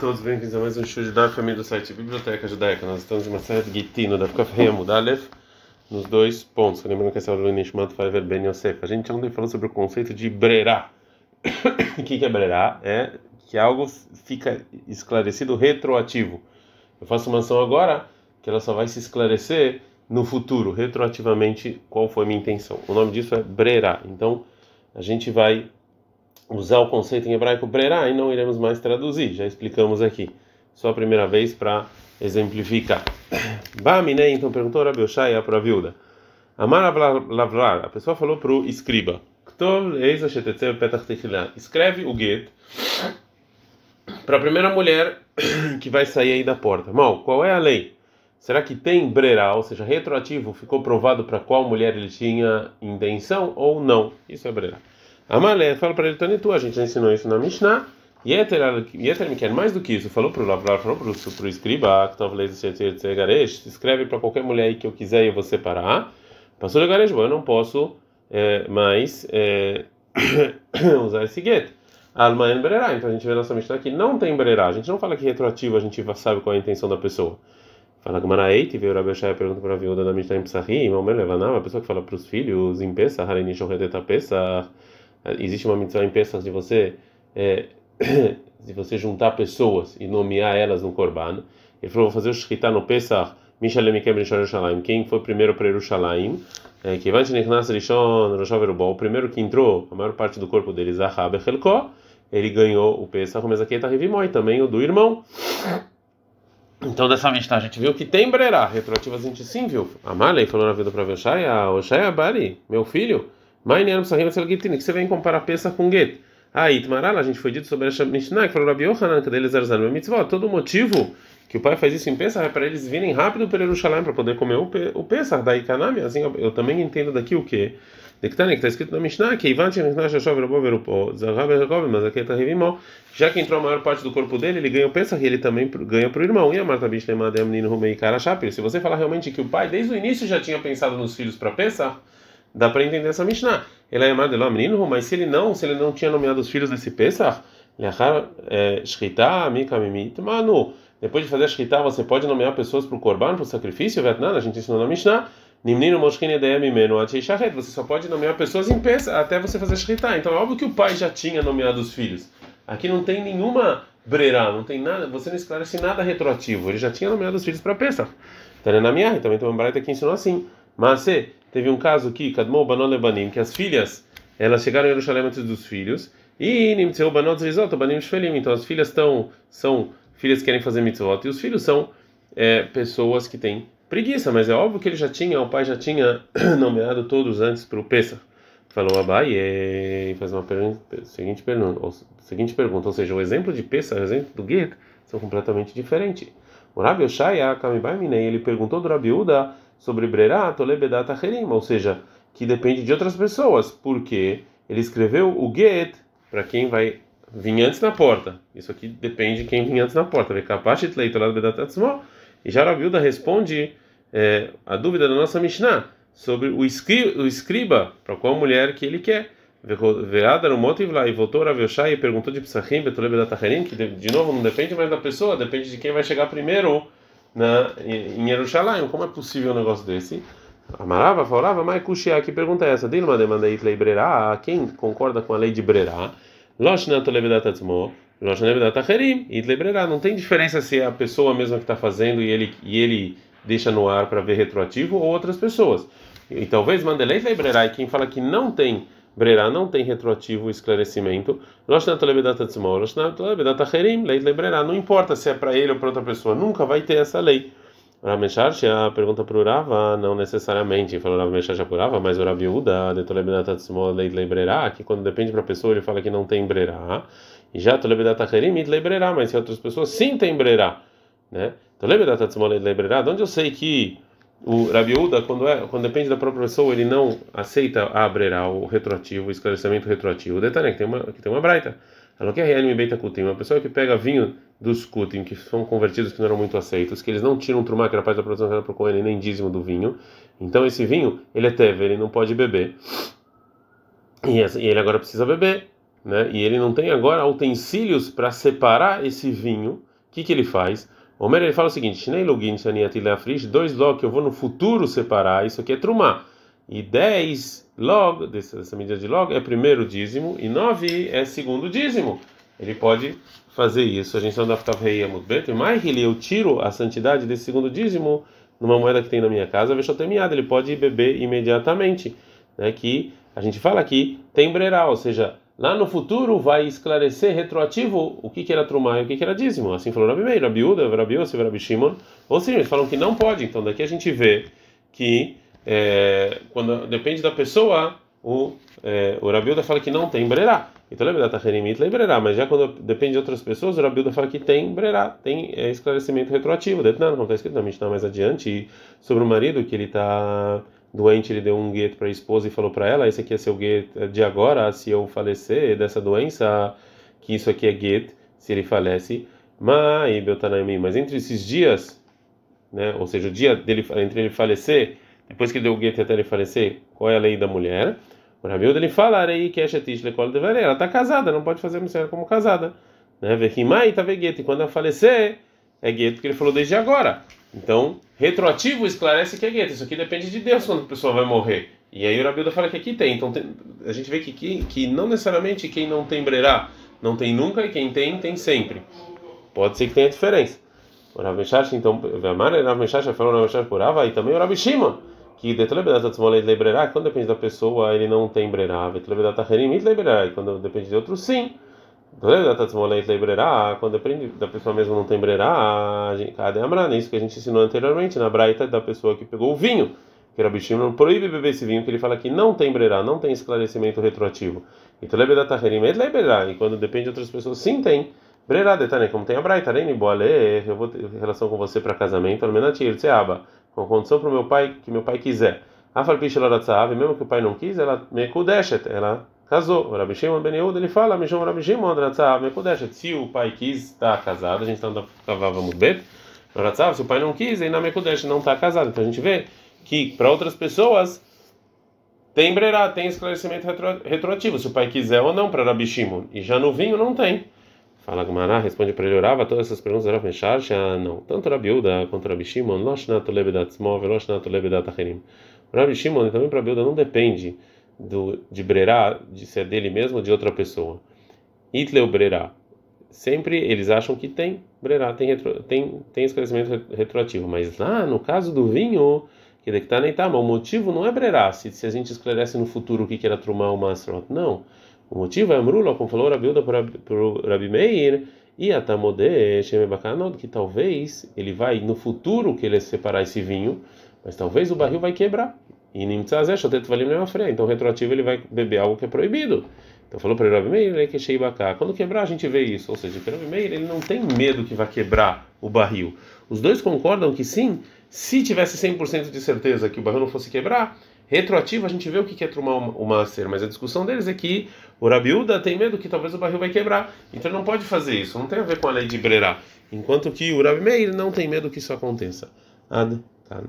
todos, bem-vindos a mais um show de Daf, família do site Biblioteca Judaica. Nós estamos em uma série de Gitino, da Fkaf Mudalef, nos dois pontos. Lembrando que essa é o Nishmat Faiver Ben Yosef. A gente ontem falou sobre o conceito de brerá. o que é brerá? É que algo fica esclarecido retroativo. Eu faço uma ação agora que ela só vai se esclarecer no futuro, retroativamente, qual foi a minha intenção. O nome disso é brerá. Então, a gente vai usar o conceito em hebraico brerá e não iremos mais traduzir, já explicamos aqui. Só a primeira vez para exemplificar. Bamine, então perguntou Rabi Oshaya para a viúva. Amar lavrar, a pessoa falou para o escriba. Escreve o get para a primeira mulher que vai sair aí da porta. Mal, qual é a lei? Será que tem brerá, ou seja, retroativo, ficou provado para qual mulher ele tinha intenção ou não? Isso é brerá. Amalé fala para ele, Tanitu, a gente já ensinou isso na Mishnah. Yeter me quer mais do que isso. Falou para o Lavrar, falou para o escriba, que talvez escreve para qualquer mulher aí que eu quiser e eu vou separar. Passou de garejo, eu não posso é, mais é, usar esse get. Alma en brerá. Então a gente vê nossa Mishnah que não tem brerá. A gente não fala que retroativo a gente sabe qual é a intenção da pessoa. Fala que Maraeit, veio o Rabi Shai pergunta para a viúva da Mishnah em Psachim, uma pessoa que fala para os filhos em Pesach, Hareni Shoheteta Pesach existe uma mitzvah em Pesach de você é, de você juntar pessoas e nomear elas no Korban. Ele falou, vou fazer o Shkita no Pesach, Mishalem Ikem Rishon. Quem foi primeiro para Yerushalayim? É, que vai Nichnas Rishon Roshav o primeiro que entrou, a maior parte do corpo dele, Zahab Echelko, ele ganhou o Pesach, mas aqui está Rivimoi, também o do irmão. Então, dessa Mishnah, a gente viu que tem brerá, retroativa a gente sim viu. Amalei falou na vida para Oshaya, Oshaya Bari, meu filho, que você vem comparar peça com get. Aí, Itmarala, a gente foi dito sobre a Mishnah, que falou Rabi Yohanan, que deles Arzan, mitzvah, todo motivo que o pai faz isso em Pesach é para eles virem rápido para Jerusalém para poder comer o, o Pesach, daí Kanami, assim, eu também entendo daqui o que? que está escrito na Mishnah, que Ivan mas aqui está Revimó, já que entrou a maior parte do corpo dele, ele ganha o Pesach e ele também ganha para o irmão. E a Marta Bishlemadem menino Rumei Karachapir. Se você falar realmente que o pai desde o início já tinha pensado nos filhos para Pesach, Dá para entender essa Mishnah. Ele é chamado de menino, mas se ele não, se ele não tinha nomeado os filhos desse Pesach, é. Depois de fazer a Shkita, você pode nomear pessoas para o Korban, para o sacrifício, Vietnã, a gente ensinou na Mishnah. Você só pode nomear pessoas em Pesach até você fazer Shkita. Então é óbvio que o pai já tinha nomeado os filhos. Aqui não tem nenhuma brerá, não tem nada, você não esclarece nada retroativo. Ele já tinha nomeado os filhos para Pesach. Tanenamiah, também tem uma braita que ensinou assim. Mas teve um caso aqui, Kadmou Banon Lebanim, que as filhas, elas chegaram em Jerusalém antes dos filhos, e Nimtzeu Banot Zrizot, Banim Shvelim, então as filhas estão, são filhas que querem fazer mitzvot, e os filhos são é, pessoas que têm preguiça, mas é óbvio que ele já tinha, o pai já tinha nomeado todos antes para o Pesach. Falou Abai e faz uma pergunta, seguinte pergunta, ou, seguinte pergunta, ou seja, o exemplo de Pesach o exemplo do Get são completamente diferentes. O Rabi Oshaya, Kamibai Minei, ele perguntou do Rabi Uda sobre Brerá, Tolebedat Acherim, ou seja, que depende de outras pessoas, porque ele escreveu o Get para quem vai vir antes na porta. Isso aqui depende de quem vinha antes na porta. E já Rabiuda responde é, a dúvida da nossa Mishnah sobre o, escri o escriba, para qual mulher que ele quer. E voltou a Rav e perguntou de Psachim, que de novo não depende mais da pessoa, depende de quem vai chegar primeiro na, em Jerusalém. Como é possível um negócio desse? Amarava, falava, mas Kushia, que pergunta é essa? Dilma demanda lei Brerá, quem concorda com a lei de Brerá? Brerá. Não tem diferença se é a pessoa mesma que está fazendo e ele, e ele deixa no ar para ver retroativo ou outras pessoas. E talvez Mandelei Brerá, e quem fala que não tem Brerá não tem retroativo esclarecimento. Não importa se é para ele ou para outra pessoa, nunca vai ter essa lei. Ramesharche, a pergunta para o Rava, não necessariamente, falou Rav Mesharche por Rava, mas o Rav Yehuda, de lei Brerá, que quando depende para a pessoa ele fala que não tem Brerá, e já Tolebedat Acherim, lei Brerá, mas se outras pessoas sim tem Brerá, né? Tolebedatat lei Brerá, de onde eu sei que o Rabiúda, quando, é, quando depende da própria pessoa, ele não aceita a o retroativo, o esclarecimento retroativo. O detalhe é que tem uma, que tem uma braita. Ela que é beita kutim, uma pessoa que pega vinho dos kutim, que são convertidos que não eram muito aceitos, que eles não tiram um trumá, que era parte da produção que era para ele, nem dízimo do vinho. Então esse vinho, ele é teve, ele não pode beber. E ele agora precisa beber. né? E ele não tem agora utensílios para separar esse vinho. O que que ele faz? O ele fala o seguinte: Shnei login shaniatilafrish, dois log que eu vou no futuro separar. Isso aqui é trumá. E 10 log, dessa, dessa medida de log, é primeiro dízimo, e 9 é segundo dízimo. Ele pode fazer isso. A gente não dá para muito bem. Mas ele eu tiro a santidade desse segundo dízimo numa moeda que tem na minha casa, vechotermiada. Ele pode beber imediatamente. Né? Que a gente fala aqui tem brerá, ou seja, lá no futuro vai esclarecer retroativo o que, que era trumá e o que, que era dízimo. Assim falou Rabi Meir, Rabi Uda, Rabi Yosef, Rabi Shimon. Ou seja, eles falam que não pode. Então daqui a gente vê que é, quando depende da pessoa, o, é, o Rabilda fala que não tem brerá. Então lembra da Tacherimit brerá, mas já quando depende de outras pessoas, o Rabilda fala que tem brerá, tem é, esclarecimento retroativo. Detnan, como está escrito na Mishnah mais adiante, sobre o marido que ele está doente, ele deu um gueto para a esposa e falou para ela: esse aqui é seu gueto de agora, se eu falecer dessa doença, que isso aqui é gueto, se ele falece. Mas entre esses dias, né, ou seja, o dia dele entre ele falecer depois que deu o gueto até ele falecer, qual é a lei da mulher? O Rabiuda ele fala, que é ela está casada, não pode fazer mulher como casada. Né? Tá e quando ela falecer, é gueto que ele falou desde agora. Então, retroativo esclarece que é gueto. Isso aqui depende de Deus quando a pessoa vai morrer. E aí o Rabiuda fala que aqui tem. Então tem, a gente vê que, que, que não necessariamente quem não tem brerá não tem nunca e quem tem, tem sempre. Pode ser que tenha diferença. O Rav Meshash, então, Vamar, Rav Meshash falou Rav Meshash por Ava e também o Rav Shimon que detlebedat atzmolei lebrerar, quando depende da pessoa, ele não tem brerar. Vetlebedat acherim lebrerar, quando depende de outro, sim. Lebrerar, quando depende da pessoa mesmo não tem brerar, cadê a Isso que a gente ensinou anteriormente, na braita da pessoa que pegou o vinho. Que era bichinho não proíbe beber esse vinho, que ele fala que não tem brerar, não tem esclarecimento retroativo. E lebrerar, e quando depende de outras pessoas, sim tem. Brerá, detalhe, como tem a braita, eu vou ter relação com você para casamento, com condição para o meu pai que meu pai quiser. Afal pishiloratzav, mesmo que o pai não quis, ela mekudeshet, ela casou. O Rabi Shimon Ben Yehuda, ele fala, chama Rabi Shimon ratzav mekudeshet. Se o pai quis estar casado, a gente está andando muito bem. Ratzav, se o pai não quis, aí na mekudeshet não está casado. Então a gente vê que para outras pessoas tem brerá, tem esclarecimento retro, retroativo, se o pai quiser ou não para Rabi Shimon. E já no vinho não tem. Fala Gumará, responde para ele, orava todas essas perguntas, Rav Mesharsh, ah, não. Tanto Rabi Uda quanto Rabi Shimon, Loshnatu Lebedat Smov, Loshnatu Lebedat Acherim. Rabi Shimon, também para Rabi Uda, não depende do, de Brerá, de ser dele mesmo ou de outra pessoa. Itleu Brerá. Sempre eles acham que tem Brerá, tem, retro, tem, tem esclarecimento retroativo. Mas lá, no caso do vinho, que está nem tá, mas o motivo não é Brerá, se, se a gente esclarece no futuro o que era Trumar ou Masrot. Não. O motivo é Amrula, como falou Rabiuda para o Rabi Meir, e Atamode que talvez ele vai no futuro querer separar esse vinho, mas talvez o barril vai quebrar. E Nimtzazé, Shotet Valim Neafre. Então, retroativo, ele vai beber algo que é proibido. Então, falou para o Rabi Meir, ele que Sheibaka. Quando quebrar, a gente vê isso. Ou seja, o Rabi Meir, ele não tem medo que vai quebrar o barril. Os dois concordam que sim, se tivesse 100% de certeza que o barril não fosse quebrar, retroativo a gente vê o que é trumar o master, mas a discussão deles é que o Rabiúda tem medo que talvez o barril vai quebrar, então ele não pode fazer isso, não tem a ver com a lei de Brerá, enquanto que o Rabi Meir não tem medo que isso aconteça. Ad, tá.